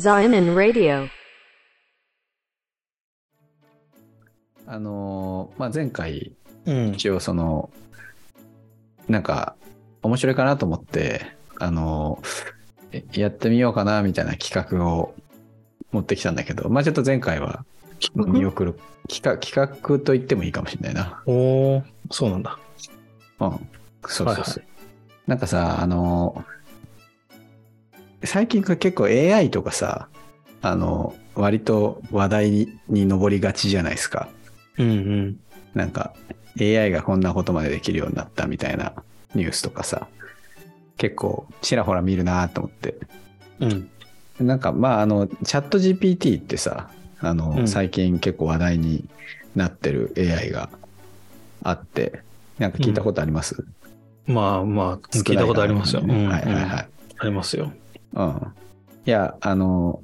Zion Radio. あのーまあ、前回、うん。一応その、なんか、面白いかなと思って、あのやってみようかなみたいな企画を持ってきたんだけど、まあちょっと前回は見送る、企画、企画と言ってもいいかもしれないな。おー、そうなんだ。うん。そうそうそう。はいはいなんかさ、あのー最近結構 AI とかさ、あの割と話題にに上りがちじゃないですか。うんうん。なんか AI がこんなことまでできるようになったみたいなニュースとかさ、結構ちらほら見るなと思って。うん。なんかまああの、チャット GPT ってさ、あの、うん最近結構話題になってる AI があって、なんか聞いたことあります、まあまあ、聞いたことありますよ。はいはいはい。ありますよ。うん。いや、あの、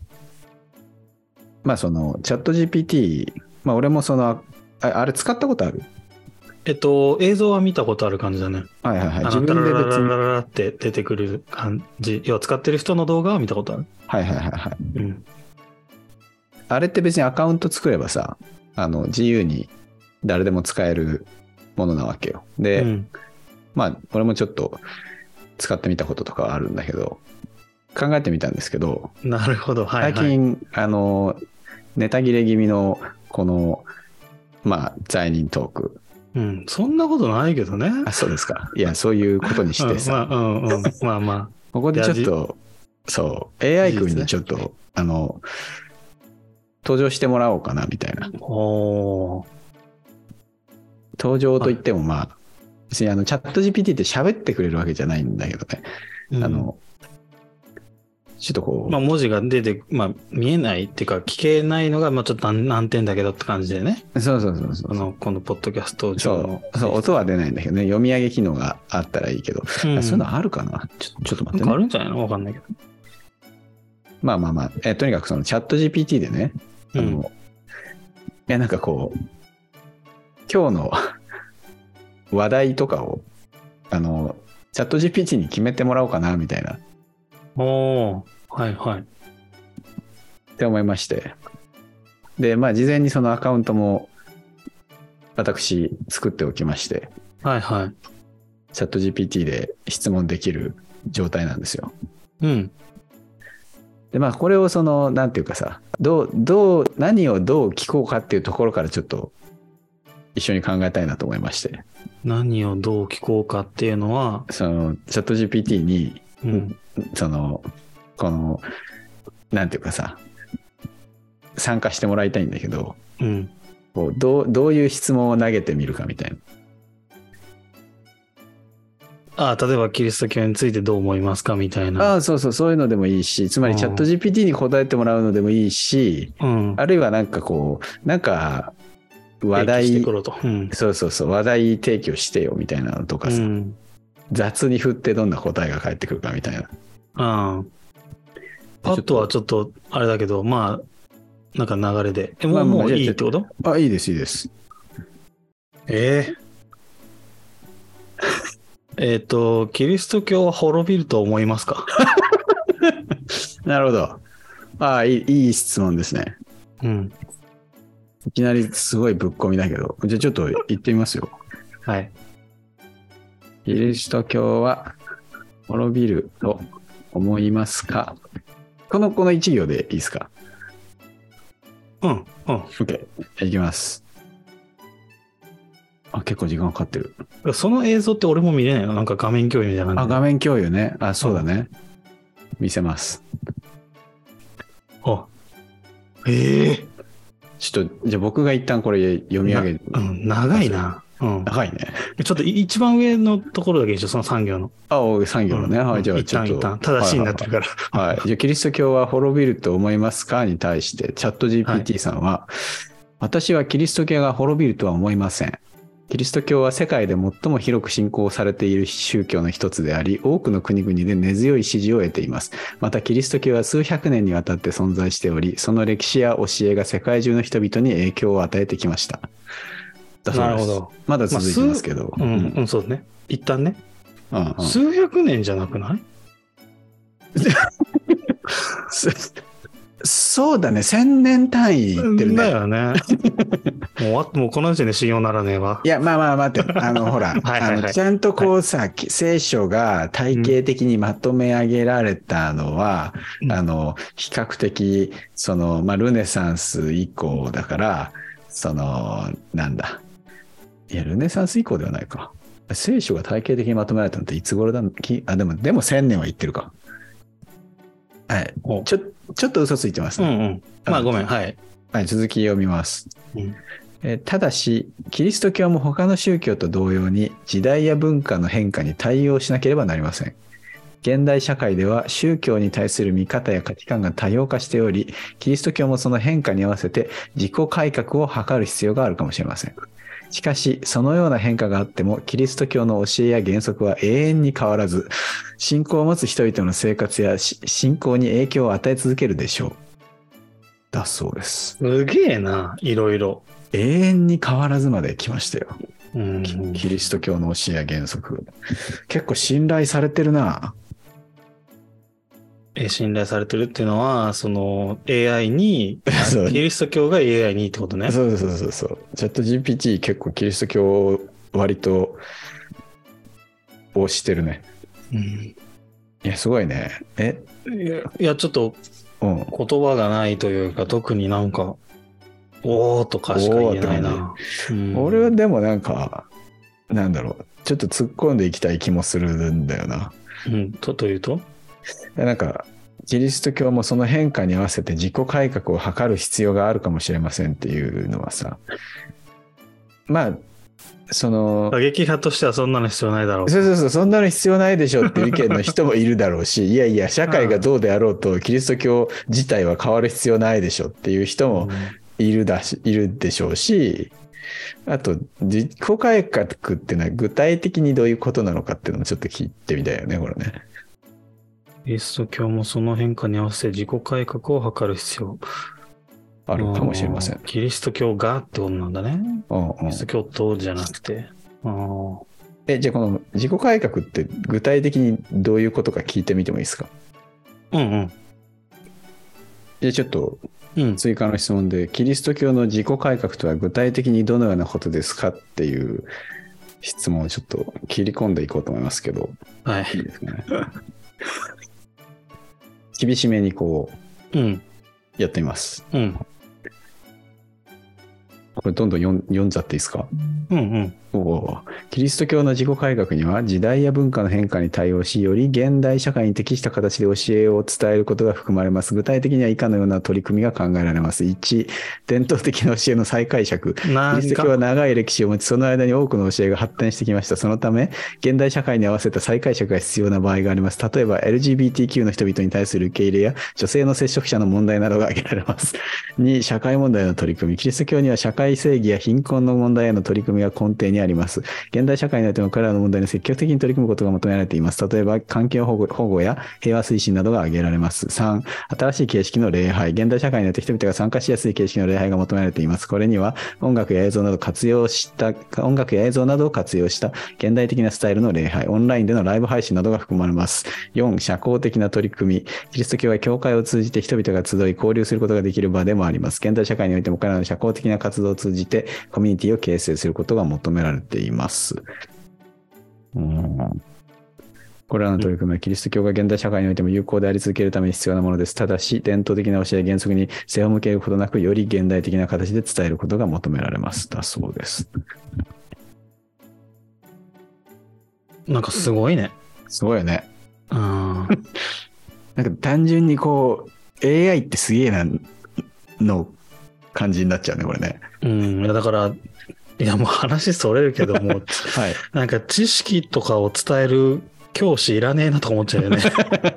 まあその、チャット GPT、まあ俺もその、ああれ使ったことある？えっと、映像は見たことある感じだね。はいはいはい。あ自分で別に。ララララって出てくる感じ。要は使ってる人の動画は見たことある。はいはいはいはい。うん。あれって別にアカウント作ればさ、あの、自由に誰でも使えるものなわけよ。で、うん。まあ、俺もちょっと使ってみたこととかはあるんだけど、考えてみたんですけど、なるほど。はい、はい。最近、あの、ネタ切れ気味の、この、まあ、罪人トーク。うん。そんなことないけどね。あ、そうですか。いや、そういうことにしてさ、うん、まあ、うんうん。まあま ここでちょっと、そう、AI 君にちょっと、あの、登場してもらおうかな、みたいなあ。。おー。登場といっても、まあ、別にあの、チャット GPT って喋ってくれるわけじゃないんだけどね。うんあの、ちょっとこう、まあ、文字が出て、まあ、見えないっていうか、聞けないのが、まあ、ちょっと難難点だけどって感じでね。そうそうそうそう。こ。の、このポッドキャストそ上のう、そう、音は出ないんだけどね、読み上げ機能があったらいいけど、うん。そういうのあるかな？ちょちょっと待ってね。あるんじゃないの？わかんないけど。まあまあまあ、えとにかくそのチャット GPT でね、あの、うんいや、なんかこう、今日の 話題とかを、あの、チャット GPT に決めてもらおうかな、みたいな、っおー。はいはい。て思いまして。で、まあ、事前にそのアカウントも、私、作っておきまして、はいはい。チャット GPT で質問できる状態なんですよ。うん。で、まあ、これをその、なんていうかさ、どう、どう、何をどう聞こうかっていうところからちょっと、一緒に考えたいなと思いまして、何をどう聞こうかっていうのは、その、チャット GPT に、うん。その、この、なんていうかさ、参加してもらいたいんだけど、うん。こうどうどういう質問を投げてみるかみたいな。ああ、例えばキリスト教についてどう思いますかみたいな。ああ、そうそう、そういうのでもいいし、つまりチャット GPT に答えてもらうのでもいいし、うん。あるいはなんかこう、なんか、話題。うん。そうそうそう、話題提供してよみたいなのとかさ、うん。雑に振ってどんな答えが返ってくるかみたいな。ああ。パッとはちょっと、あれだけど、まあ、なんか流れで。え、ももういいってこと？あ、いいです、いいです。え ええっと、キリスト教は滅びると思いますか？なるほど。ああ、いい、いい質問ですね。うん。いきなりすごいぶっ込みだけど、じゃあちょっと言ってみますよ。はい。キリスト教は滅びると思いますか？この、この一行でいいですか？うん、うん。?OK。いきます。あ、結構時間かかってる。その映像って俺も見れないの？なんか画面共有みたいなあ。画面共有ね。あ、そうだね。見せます。あ。ええちょっと、じゃあ僕が一旦これ読み上げる。うん、長いな。うん。長いね。ちょっとい一番上のところだけでしょ、その産業の。あ、お産業のね。うんはい、じゃあ一ちょっと。旦一旦、正しいになってるから。はい。はいじゃあ、キリスト教は滅びると思いますか？に対して、チャット GPT さんは、私はキリスト教が滅びるとは思いません。キリスト教は世界で最も広く信仰されている宗教の一つであり、多くの国々で根強い支持を得ています。また、キリスト教は数百年にわたって存在しており、その歴史や教えが世界中の人々に影響を与えてきました。だそうですなるほど。まだ続いてますけど。うん、うん、そうね。一旦ね。うんうん数百年じゃなくない？そうだね。千年単位いってるね。だよね。もうもうこの時点で信用ならねえわい。や、まあまあ待って。あの、ほら、はいはいはいあのちゃんとこうさ、聖書が体系的にまとめ上げられたのは、うんあの、比較的、その、まあ、ルネサンス以降だから、その、なんだ。いや、ルネサンス以降ではないか。聖書が体系的にまとめられたのっていつ頃だきあ、でも、でも千年は言ってるか。はい。おちょ、ちょっと嘘ついてますね。うんうん。まあごめん。はい。はい、続き読みます。うんえーただし、キリスト教も他の宗教と同様に時代や文化の変化に対応しなければなりません。現代社会では宗教に対する見方や価値観が多様化しており、キリスト教もその変化に合わせて自己改革を図る必要があるかもしれません。しかし、そのような変化があっても、キリスト教の教えや原則は永遠に変わらず、信仰を持つ人々の生活やし信仰に影響を与え続けるでしょう。だそうです。すげえな、いろいろ。永遠に変わらずまで来ましたよ。うん。キキリスト教の教えや原則。結構信頼されてるな。え信頼されてるっていうのは、その AI に、キリスト教が AI にってことね。そうそうそうそう。チャット GPT 結構キリスト教を割と推してるね。うんいや、すごいね。え、いやいや、ちょっとうん。言葉がないというか、特になんか、おーとかしか言えないな。うん俺はでもなんか、なんだろう。ちょっと突っ込んでいきたい気もするんだよな。うん、と、というと？なんか、キリスト教もその変化に合わせて自己改革を図る必要があるかもしれませんっていうのはさ、まあ、その、過激派としてはそんなの必要ないだろう。そうそうそう、そんなの必要ないでしょっていう意見の人もいるだろうし、いやいや、社会がどうであろうと、キリスト教自体は変わる必要ないでしょっていう人もいるだし、いるでしょうし、あと、自己改革っていうのは具体的にどういうことなのかっていうのもちょっと聞いてみたいよね、これね。キリスト教もその変化に合わせて自己改革を図る必要。あるかもしれませんう。キリスト教がってことなんだね。うんうんキリスト教とじゃなくて。うんえ、じゃあこの自己改革って具体的にどういうことか聞いてみてもいいですか？うんうん。じゃあちょっとうん。追加の質問で、キリスト教の自己改革とは具体的にどのようなことですかっていう質問をちょっと切り込んでいこうと思いますけど、はいい。いですかね？厳しめにこううん。やってみます。うん。これどんどん読ん読んじゃっていいですか？うんうん。おーキリスト教の自己改革には時代や文化の変化に対応し、より現代社会に適した形で教えを伝えることが含まれます。具体的には以下のような取り組みが考えられます。1、伝統的な教えの再解釈。キリスト教はか、長い歴史を持ち、その間に多くの教えが発展してきました。そのため、現代社会に合わせた再解釈が必要な場合があります。例えば、LGBTQ の人々に対する受け入れや、女性の接触者の問題などが挙げられます。2、社会問題の取り組み。キリスト教には社会正義や貧困の問題への取り組みが根底にあります。現代社会においてもこれらの問題に積極的に取り組むことが求められています。例えば、環境保護保護や平和推進などが挙げられます。3、新しい形式の礼拝。現代社会において人々が参加しやすい形式の礼拝が求められています。これには、音楽や映像など活用した、音楽や映像などを活用した現代的なスタイルの礼拝、オンラインでのライブ配信などが含まれます。4、社交的な取り組み。キリスト教は教会を通じて人々が集い交流することができる場でもあります。現代社会においても彼らの社交的な活動を通じてコミュニティを形成することが求められています。うんこれらの取り組みはキリスト教が現代社会においても有効であり続けるために必要なものです。ただし、伝統的な教えや原則に背を向けることなく、より現代的な形で伝えることが求められます。だそうです。なんかすごいね。すごいよね。うん。なんか単純にこう、AI ってすげえな、の感じになっちゃうね、これね。うん。いやだから、いやもう話それるけども、はい。なんか知識とかを伝える教師いらねえなとか思っちゃうよね。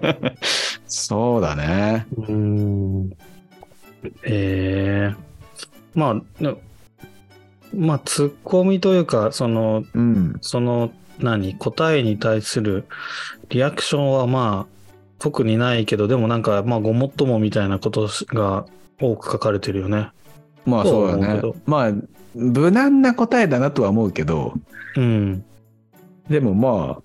そうだね。うん。ええまあ、なまあ、ツッコミというか、その、うん。その、何、答えに対するリアクションはまあ、特にないけど、でもなんか、まあ、ごもっともみたいなことが多く書かれてるよね。まあそうだね。まあ、無難な答えだなとは思うけど、うん。でもまあ、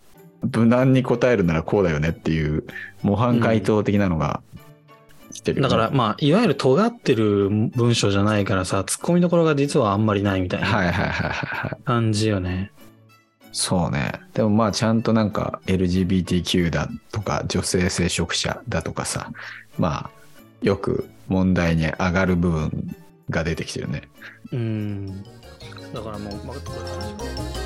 無難に答えるならこうだよねっていう模範解答的なのがきてるよね、だから、まあ、いわゆる尖ってる文章じゃないからさ、突っ込みどころが実はあんまりないみたいなはいはいはいはいはい。感じよね。そうね。でもまあちゃんとなんか LGBTQ だとか女性聖職者だとかさ、まあよく問題に上がる部分が出てきてるね。うん。だからもう、まあ、